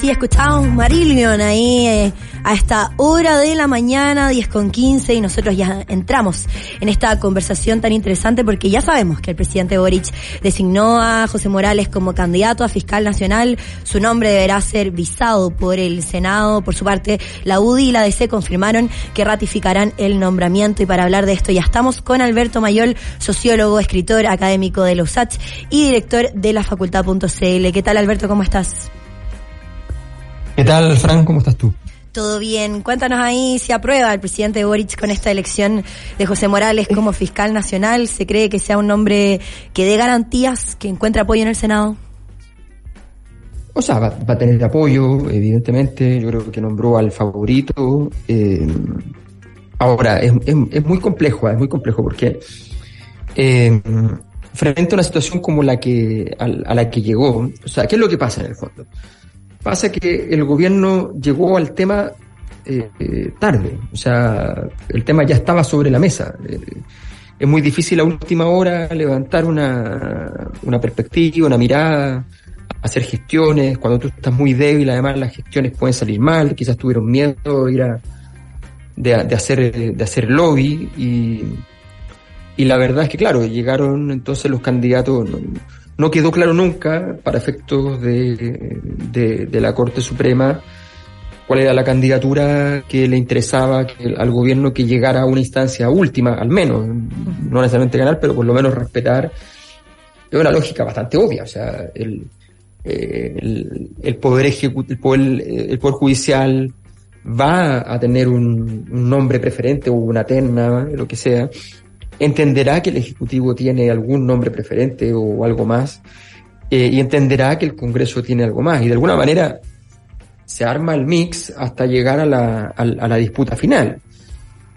Sí, escuchábamos Marillion ahí eh, a esta hora de la mañana, 10 con 15, y nosotros ya entramos en esta conversación tan interesante porque ya sabemos que el presidente Boric designó a José Morales como candidato a fiscal nacional. Su nombre deberá ser visado por el Senado. Por su parte, la UDI y la DC confirmaron que ratificarán el nombramiento. Y para hablar de esto ya estamos con Alberto Mayol, sociólogo, escritor, académico de los USACH y director de la facultad.cl. ¿Qué tal, Alberto? ¿Cómo estás? ¿Qué tal, Fran? ¿Cómo estás tú? Todo bien. Cuéntanos ahí si aprueba el presidente Boric con esta elección de José Morales como fiscal nacional. ¿Se cree que sea un nombre que dé garantías, que encuentre apoyo en el Senado? O sea, va, a tener apoyo, evidentemente. Yo creo que nombró al favorito. Eh, ahora, es, muy complejo, es muy complejo porque eh, frente a una situación como la que a, a la que llegó, o sea, ¿qué es lo que pasa en el fondo? Pasa que el gobierno llegó al tema eh, tarde, o sea, el tema ya estaba sobre la mesa. Eh, es muy difícil a última hora levantar una, una perspectiva, una mirada, hacer gestiones. Cuando tú estás muy débil, además las gestiones pueden salir mal, quizás tuvieron miedo de ir a, de hacer, de hacer lobby y, y la verdad es que, claro, llegaron entonces los candidatos, no quedó claro nunca, para efectos de, de, la Corte Suprema, cuál era la candidatura que le interesaba al gobierno que llegara a una instancia última, al menos, no necesariamente ganar, pero por lo menos respetar. Es una lógica bastante obvia, o sea, el, eh, el, poder ejecutivo, el poder, el poder judicial va a tener un, un nombre preferente o una terna, lo que sea, entenderá que el Ejecutivo tiene algún nombre preferente o algo más, eh, y entenderá que el Congreso tiene algo más. Y de alguna manera se arma el mix hasta llegar a la, a, la disputa final.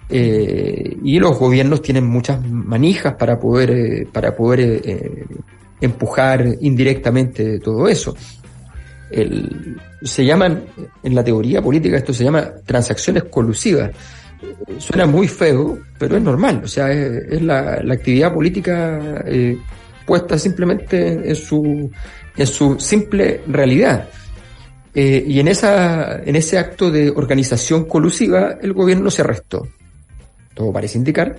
Eh, y los gobiernos tienen muchas manijas para poder, eh, para poder empujar indirectamente todo eso. Se llaman, en la teoría política, esto se llama transacciones colusivas suena muy feo, pero es normal. O sea, es, la, actividad política eh, puesta simplemente en su, en su simple realidad. Eh, y en, esa, en ese acto de organización colusiva, el gobierno se arrestó. Todo parece indicar.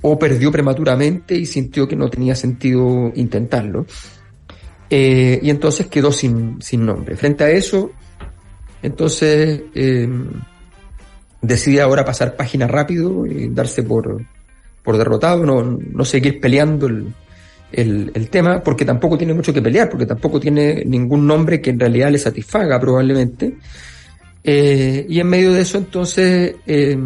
O perdió prematuramente y sintió que no tenía sentido intentarlo. Eh, y entonces quedó sin, sin nombre. Frente a eso, entonces, decide ahora pasar página rápido y darse por, por derrotado, no, no seguir peleando el, el, el, tema, porque tampoco tiene mucho que pelear, porque tampoco tiene ningún nombre que en realidad le satisfaga probablemente. Eh, y en medio de eso entonces eh,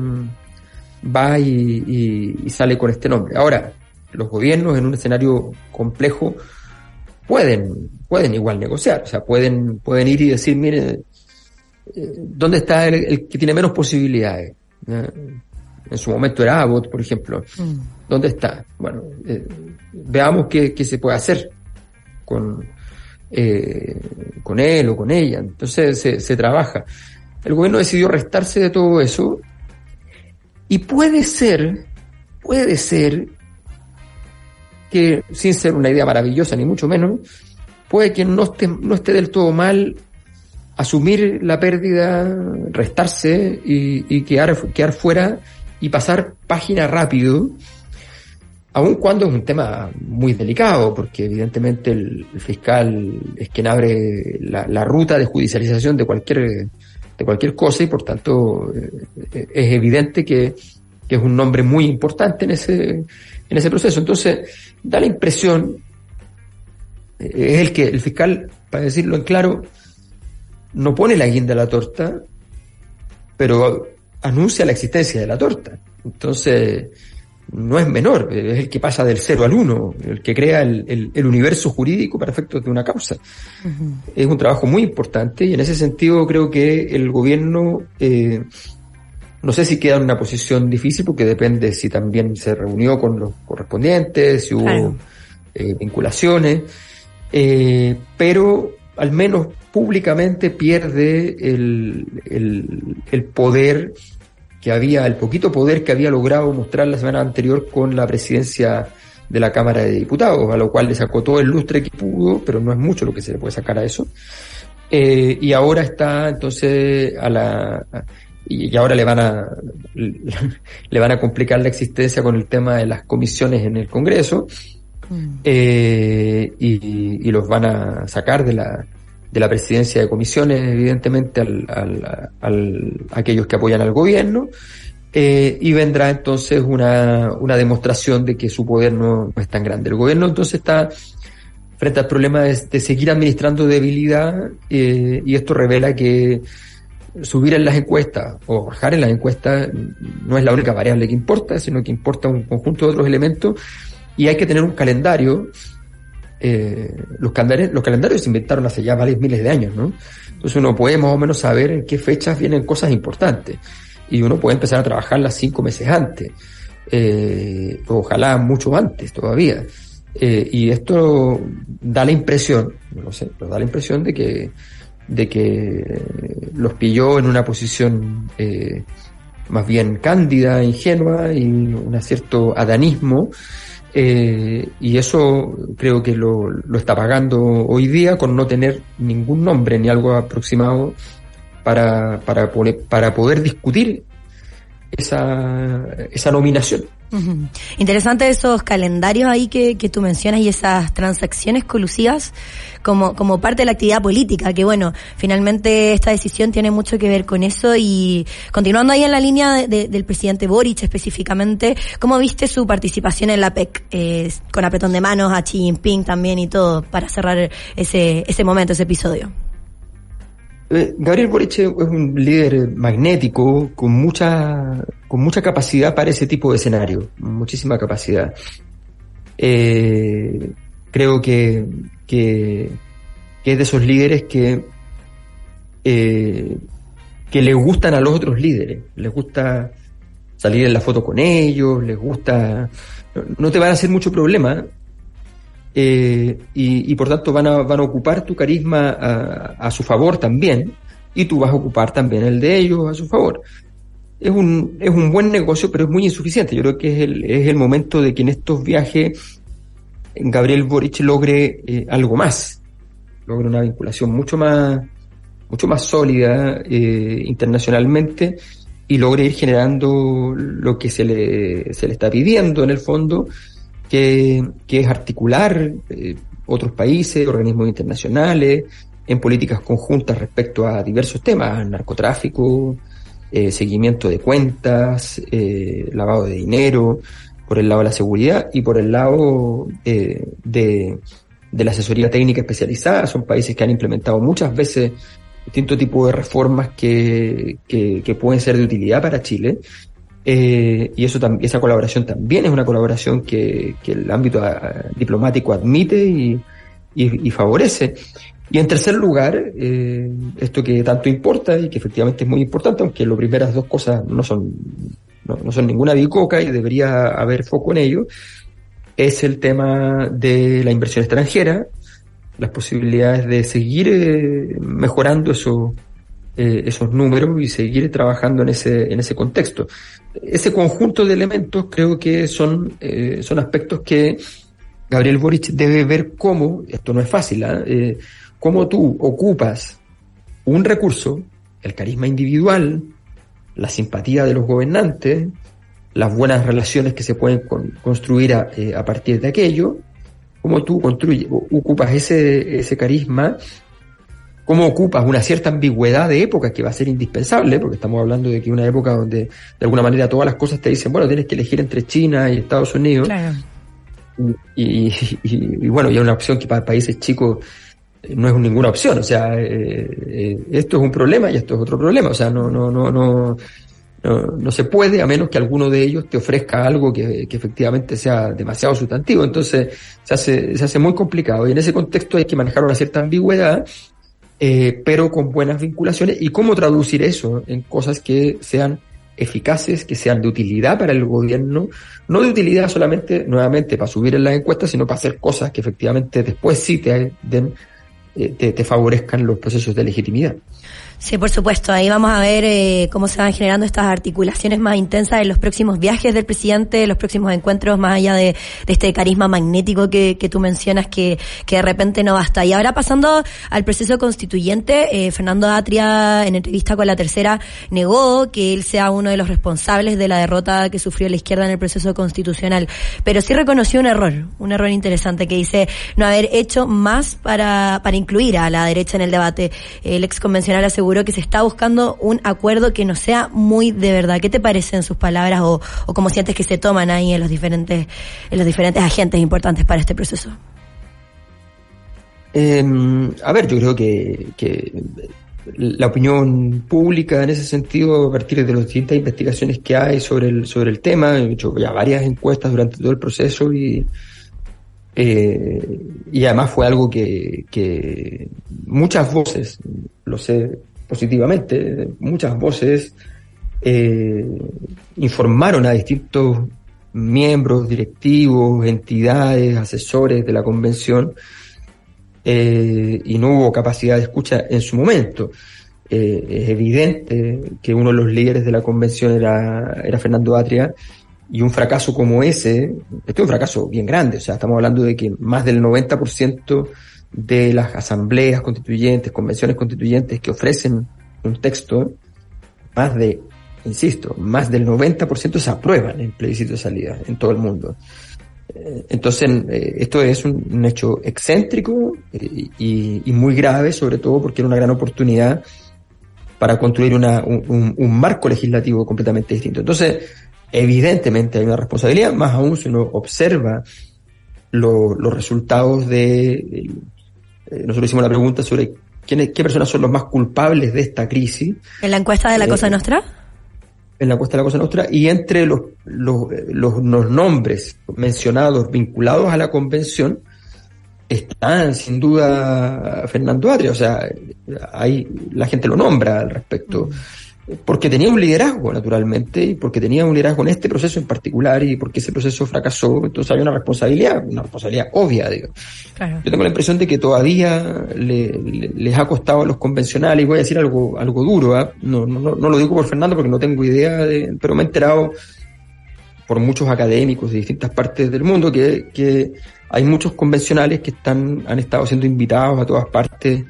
va y, y, sale con este nombre. Ahora, los gobiernos en un escenario complejo pueden, pueden igual negociar, o sea, pueden, pueden ir y decir, mire, ¿dónde está el, que tiene menos posibilidades? En su momento era Abbott, por ejemplo. Mm. ¿Dónde está? Bueno, eh, veamos qué, se puede hacer con, eh, con él o con ella. Entonces se, se trabaja. El gobierno decidió restarse de todo eso y puede ser, puede ser que, sin ser una idea maravillosa ni mucho menos, puede que no esté, no esté del todo mal asumir la pérdida, restarse y, quedar, quedar fuera y pasar página rápido, aun cuando es un tema muy delicado, porque evidentemente el, fiscal es quien abre la, ruta de judicialización de cualquier, de cualquier cosa y por tanto eh, es evidente que, que, es un nombre muy importante en ese, en ese proceso. Entonces, da la impresión, eh, es el que el fiscal, para decirlo en claro, no pone la guinda a la torta, pero anuncia la existencia de la torta. Entonces, no es menor, es el que pasa del cero al uno, el que crea el, el, universo jurídico para efectos de una causa. Es un trabajo muy importante y en ese sentido creo que el gobierno, eh, no sé si queda en una posición difícil porque depende si también se reunió con los correspondientes, si hubo eh, vinculaciones, eh, pero al menos públicamente pierde el, el, el poder que había, el poquito poder que había logrado mostrar la semana anterior con la presidencia de la Cámara de Diputados, a lo cual le sacó todo el lustre que pudo, pero no es mucho lo que se le puede sacar a eso. Eh, y ahora está entonces a la y, ahora le van a le van a complicar la existencia con el tema de las comisiones en el Congreso mm. eh, y, los van a sacar de la de la presidencia de comisiones, evidentemente, al, al, al aquellos que apoyan al gobierno, eh, y vendrá entonces una, una demostración de que su poder no, es tan grande. El gobierno entonces está frente al problema de, seguir administrando debilidad, eh, y esto revela que subir en las encuestas o bajar en las encuestas no es la única variable que importa, sino que importa un conjunto de otros elementos y hay que tener un calendario eh, los, calendarios, los calendarios se inventaron hace ya varios miles de años, ¿no? Entonces uno puede más o menos saber en qué fechas vienen cosas importantes y uno puede empezar a trabajarlas cinco meses antes, eh, ojalá mucho antes todavía. Eh, y esto da la impresión, no sé, pero da la impresión de que, de que los pilló en una posición eh, más bien cándida, ingenua y un cierto adanismo eh, y eso creo que lo, lo, está pagando hoy día con no tener ningún nombre ni algo aproximado para, para, para poder discutir esa, esa nominación. Interesante esos calendarios ahí que, que tú mencionas y esas transacciones colusivas como, como parte de la actividad política, que bueno, finalmente esta decisión tiene mucho que ver con eso y continuando ahí en la línea del presidente Boric específicamente, ¿cómo viste su participación en la PEC? Eh, con apretón de manos a Xi Jinping también y todo, para cerrar ese, ese momento, ese episodio. Eh, Gabriel Boric es un líder magnético con mucha, con mucha capacidad para ese tipo de escenario, muchísima capacidad. Eh, creo que, que, es de esos líderes que, eh, que le gustan a los otros líderes, les gusta salir en la foto con ellos, les gusta, no te van a hacer mucho problema, eh, y, por tanto van a, van a ocupar tu carisma a, su favor también, y tú vas a ocupar también el de ellos a su favor. Es un, es un buen negocio, pero es muy insuficiente. Yo creo que es el, es el momento de que en estos viajes Gabriel Boric logre eh, algo más, logre una vinculación mucho más, mucho más sólida eh, internacionalmente y logre ir generando lo que se le, se le está pidiendo en el fondo, que, es articular eh, otros países, organismos internacionales, en políticas conjuntas respecto a diversos temas, narcotráfico, eh, seguimiento de cuentas, eh, lavado de dinero, por el lado de la seguridad y por el lado de, de la asesoría técnica especializada. Son países que han implementado muchas veces distintos tipos de reformas que, que, que, pueden ser de utilidad para Chile eh, y eso esa colaboración también es una colaboración que, que el ámbito ah, diplomático admite y, y, favorece. Y en tercer lugar, eh, esto que tanto importa y que efectivamente es muy importante, aunque las primeras dos cosas no son, no, son ninguna bicoca y debería haber foco en ello, es el tema de la inversión extranjera, las posibilidades de seguir eh, mejorando eso, eh, esos números y seguir trabajando en ese, en ese contexto ese conjunto de elementos creo que son, eh, son aspectos que Gabriel Boric debe ver cómo, esto no es fácil, ¿ah? ¿eh? cómo tú ocupas un recurso, el carisma individual, la simpatía de los gobernantes, las buenas relaciones que se pueden construir a, eh, a, partir de aquello, cómo tú construyes, ocupas ese, ese carisma cómo ocupas una cierta ambigüedad de época que va a ser indispensable, porque estamos hablando de que una época donde de alguna manera todas las cosas te dicen, bueno, tienes que elegir entre China y Estados Unidos. Y, bueno, y es una opción que para países chicos eh, no es ninguna opción, o sea, eh, eh, esto es un problema y esto es otro problema, o sea, no, no, no, no, no, se puede a menos que alguno de ellos te ofrezca algo que, efectivamente sea demasiado sustantivo. Entonces se hace, se hace muy complicado y en ese contexto hay que manejar una cierta ambigüedad, eh, pero con buenas vinculaciones y cómo traducir eso en cosas que sean eficaces, que sean de utilidad para el gobierno, no de utilidad solamente, nuevamente, para subir en las encuestas, sino para hacer cosas que efectivamente después sí te den, eh, te favorezcan los procesos de legitimidad. Sí, por supuesto. Ahí vamos a ver eh, cómo se van generando estas articulaciones más intensas en los próximos viajes del presidente, los próximos encuentros, más allá de, este carisma magnético que, tú mencionas que, que, de repente no basta. Y ahora pasando al proceso constituyente, eh, Fernando Atria, en entrevista con la tercera, negó que él sea uno de los responsables de la derrota que sufrió la izquierda en el proceso constitucional. Pero sí reconoció un error, un error interesante que dice no haber hecho más para, para incluir a la derecha en el debate. El ex convencional aseguró que se está buscando un acuerdo que no sea muy de verdad. ¿Qué te parecen sus palabras o, o cómo sientes que se toman ahí en los diferentes, en los diferentes agentes importantes para este proceso? Em, a ver, yo creo que, la opinión pública en ese sentido, a partir de las distintas investigaciones que hay sobre el, sobre el tema, he hecho ya varias encuestas durante todo el proceso y, eh, y además fue algo que muchas voces, lo sé positivamente. Muchas voces eh, informaron a distintos miembros, directivos, entidades, asesores de la convención eh, y no hubo capacidad de escucha en su momento. Eh, es evidente que uno de los líderes de la convención era, Fernando Atria y un fracaso como ese, este es un fracaso bien grande, o sea, estamos hablando de que más del 90% de las asambleas constituyentes, convenciones constituyentes que ofrecen un texto, más de, insisto, más del 90% se aprueban en plebiscito de salida en todo el mundo. Eh, entonces, eh, esto es un, hecho excéntrico eh, y, muy grave, sobre todo porque era una gran oportunidad para construir una, un, marco legislativo completamente distinto. Entonces, evidentemente hay una responsabilidad, más aún si uno observa los resultados de, eh, nosotros hicimos la pregunta sobre quiénes, qué personas son los más culpables de esta crisis. ¿En la encuesta de la Cosa eh, Nostra? En la encuesta de la Cosa Nostra, y entre los, los, los, nombres mencionados vinculados a la convención, están sin duda Fernando Atria, o sea, hay, la gente lo nombra al respecto. Porque tenía un liderazgo, naturalmente, y porque tenía un liderazgo en este proceso en particular, y porque ese proceso fracasó, entonces había una responsabilidad, una responsabilidad obvia, digo. Yo tengo la impresión de que todavía les ha costado a los convencionales, y voy a decir algo, algo duro, ¿ah? no, no, no, lo digo por Fernando porque no tengo idea, de, pero me he enterado por muchos académicos de distintas partes del mundo que, que hay muchos convencionales que están, han estado siendo invitados a todas partes,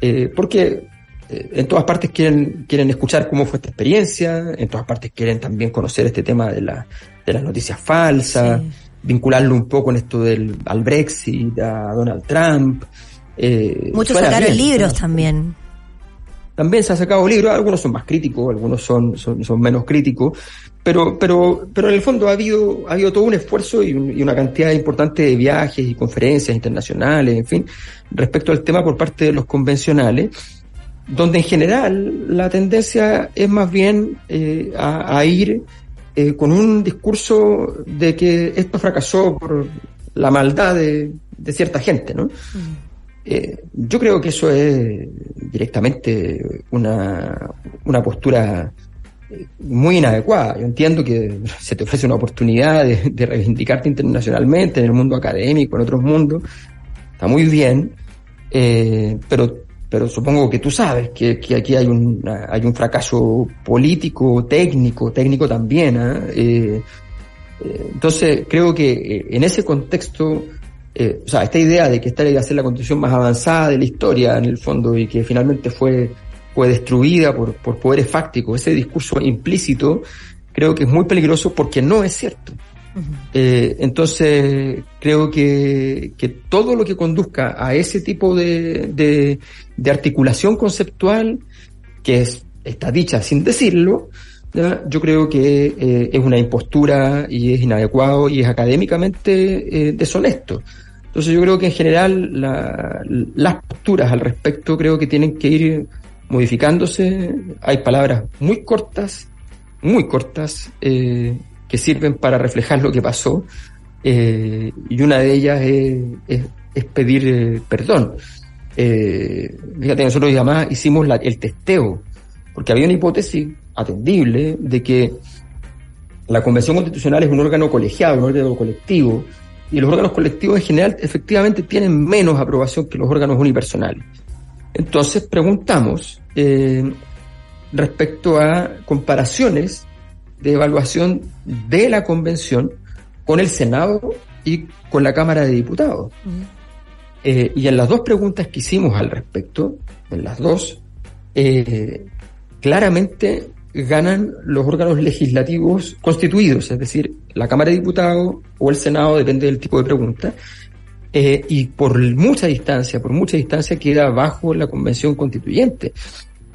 eh, porque eh, en todas partes quieren, quieren escuchar cómo fue esta experiencia, en todas partes quieren también conocer este tema de, la, de las noticias falsas, vincularlo un poco en esto del al Brexit, a Donald Trump. Eh, Muchos sacaron libros también. También se han sacado libros, algunos son más críticos, algunos son, son, son, menos críticos, pero, pero, pero en el fondo ha habido, ha habido todo un esfuerzo y, y, una cantidad importante de viajes y conferencias internacionales, en fin, respecto al tema por parte de los convencionales donde en general la tendencia es más bien eh, a, ir eh, con un discurso de que esto fracasó por la maldad de, cierta gente, ¿no? Mm. Eh, yo creo que eso es directamente una, una postura muy inadecuada. Yo entiendo que se te ofrece una oportunidad de, de reivindicarte internacionalmente en el mundo académico, en otros mundos, está muy bien, pero pero supongo que tú sabes que, aquí hay un, hay un fracaso político, técnico, técnico también. ¿ah? Eh, eh, entonces, creo que eh, en ese contexto, o sea, esta idea de que esta iba a ser la constitución más avanzada de la historia, en el fondo, y que finalmente fue, fue destruida por, por poderes fácticos, ese discurso implícito, creo que es muy peligroso porque no es cierto. Eh, entonces, creo que, que, todo lo que conduzca a ese tipo de, de, articulación conceptual, que es, está dicha sin decirlo, yo creo que eh, es una impostura y es inadecuado y es académicamente eh, deshonesto. Entonces yo creo que en general la, las posturas al respecto creo que tienen que ir modificándose. Hay palabras muy cortas, muy cortas eh, que sirven para reflejar lo que pasó eh, y una de ellas es, pedir eh, perdón. Eh, fíjate, nosotros además hicimos el testeo, porque había una hipótesis atendible de que la Convención Constitucional es un órgano colegiado, un órgano colectivo, y los órganos colectivos en general efectivamente tienen menos aprobación que los órganos unipersonales. Entonces preguntamos eh, respecto a comparaciones de evaluación de la convención con el Senado y con la Cámara de Diputados. Eh, y en las dos preguntas que hicimos al respecto, en las dos, eh, claramente ganan los órganos legislativos constituidos, es decir, la Cámara de Diputados o el Senado, depende del tipo de pregunta, eh, y por mucha distancia, por mucha distancia queda bajo la Convención Constituyente.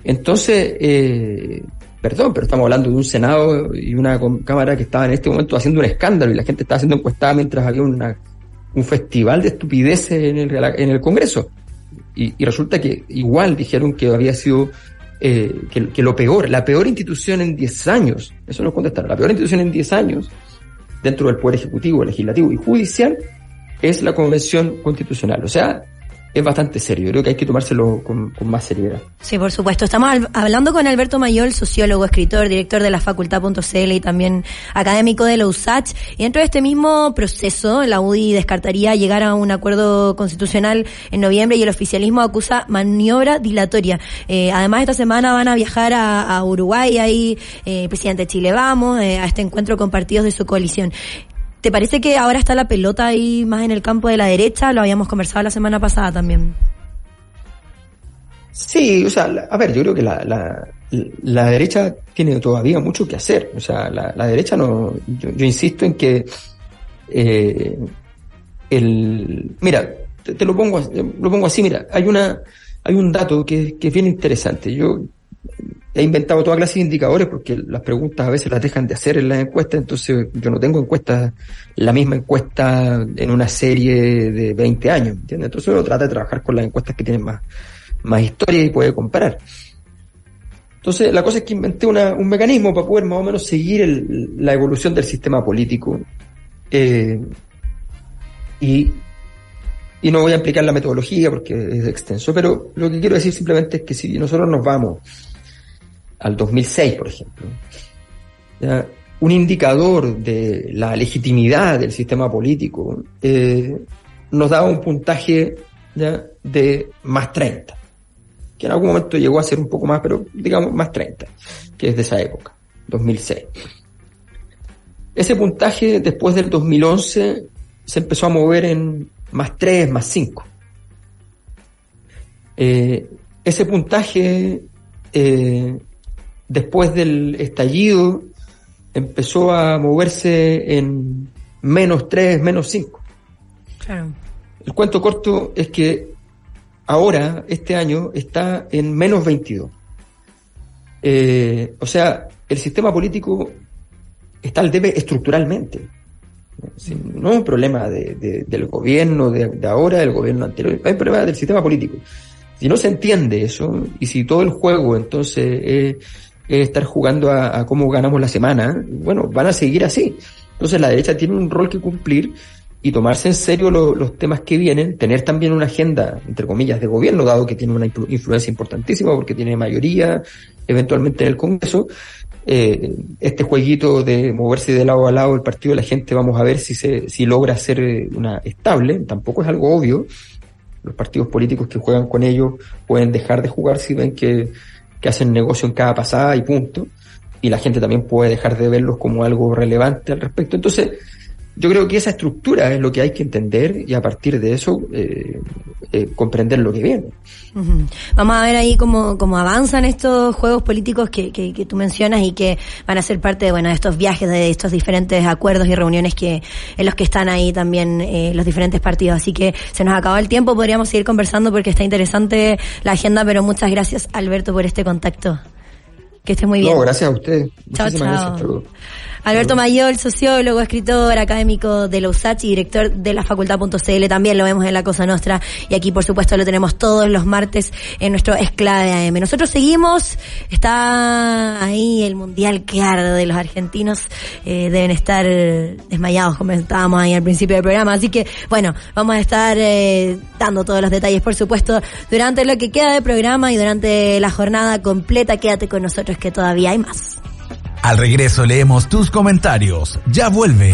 Entonces, eh, perdón, pero estamos hablando de un Senado y una Cámara que estaba en este momento haciendo un escándalo y la gente estaba haciendo encuestada mientras había una, un festival de estupideces en el, en el Congreso. Y, resulta que igual dijeron que había sido eh, que, lo peor, la peor institución en 10 años, eso nos contestaron, la peor institución en 10 años dentro del Poder Ejecutivo, Legislativo y Judicial es la Convención Constitucional. O sea, es bastante serio. Creo que hay que tomárselo con, más seriedad. Sí, por supuesto. Estamos hablando con Alberto Mayol, sociólogo, escritor, director de la facultad.cl y también académico de la USACH. Y dentro de este mismo proceso, la UDI descartaría llegar a un acuerdo constitucional en noviembre y el oficialismo acusa maniobra dilatoria. Eh, además, esta semana van a viajar a, Uruguay, ahí eh, presidente de Chile Vamos, eh, a este encuentro con partidos de su coalición. ¿Te parece que ahora está la pelota ahí más en el campo de la derecha? Lo habíamos conversado la semana pasada también. Sí, o sea, a ver, yo creo que la, la, derecha tiene todavía mucho que hacer. O sea, la, derecha no. Yo, insisto en que. Eh, el. Mira, te, lo pongo lo pongo así, mira, hay una. Hay un dato que, que es bien interesante. Yo he inventado toda clase de indicadores porque las preguntas a veces las dejan de hacer en las encuestas, entonces yo no tengo encuestas, la misma encuesta en una serie de 20 años, ¿entiendes? Entonces uno trata de trabajar con las encuestas que tienen más, más historia y puede comparar. Entonces la cosa es que inventé un mecanismo para poder más o menos seguir la evolución del sistema político. Eh, y, y no voy a explicar la metodología porque es extenso, pero lo que quiero decir simplemente es que si nosotros nos vamos al 2006, por ejemplo. Un indicador de la legitimidad del sistema político eh, nos daba un puntaje de más 30, que en algún momento llegó a ser un poco más, pero digamos más 30, que es de esa época, 2006. Ese puntaje después del 2011 se empezó a mover en más 3, más 5. Eh, ese puntaje eh, después del estallido empezó a moverse en menos 3, menos 5. El cuento corto es que ahora, este año, está en menos 22. Eh, o sea, el sistema político está al debe estructuralmente. No es un problema del gobierno de, ahora, del gobierno anterior, hay un problema del sistema político. Si no se entiende eso, y si todo el juego entonces es estar jugando a, cómo ganamos la semana, bueno, van a seguir así. Entonces la derecha tiene un rol que cumplir y tomarse en serio los temas que vienen, tener también una agenda, entre comillas, de gobierno, dado que tiene una influencia importantísima porque tiene mayoría eventualmente en el Congreso. Eh, este jueguito de moverse de lado a lado el partido de la gente, vamos a ver si se, si logra ser una estable, tampoco es algo obvio. Los partidos políticos que juegan con ellos pueden dejar de jugar si ven que que hacen negocio en cada pasada y punto. Y la gente también puede dejar de verlos como algo relevante al respecto. Entonces, yo creo que esa estructura es lo que hay que entender y a partir de eso eh, eh, comprender lo que viene. Vamos a ver ahí cómo, cómo avanzan estos juegos políticos que, que, que, tú mencionas y que van a ser parte de, bueno, de estos viajes, de estos diferentes acuerdos y reuniones que en los que están ahí también eh, los diferentes partidos. Así que se nos acabó el tiempo, podríamos seguir conversando porque está interesante la agenda, pero muchas gracias Alberto por este contacto. Que estés muy bien. No, gracias a usted. Chao, Muchísimas chao. gracias. Alberto Mayol, sociólogo, escritor, académico de la USACH y director de la facultad.cl, también lo vemos en La Cosa Nostra. Y aquí por supuesto lo tenemos todos los martes en nuestro Esclave AM. Nosotros seguimos, está ahí el mundial que arde de los argentinos, eh, deben estar desmayados como estábamos ahí al principio del programa, así que bueno, vamos a estar eh, dando todos los detalles por supuesto durante lo que queda de programa y durante la jornada completa, quédate con nosotros que todavía hay más. Al regreso leemos tus comentarios. Ya vuelve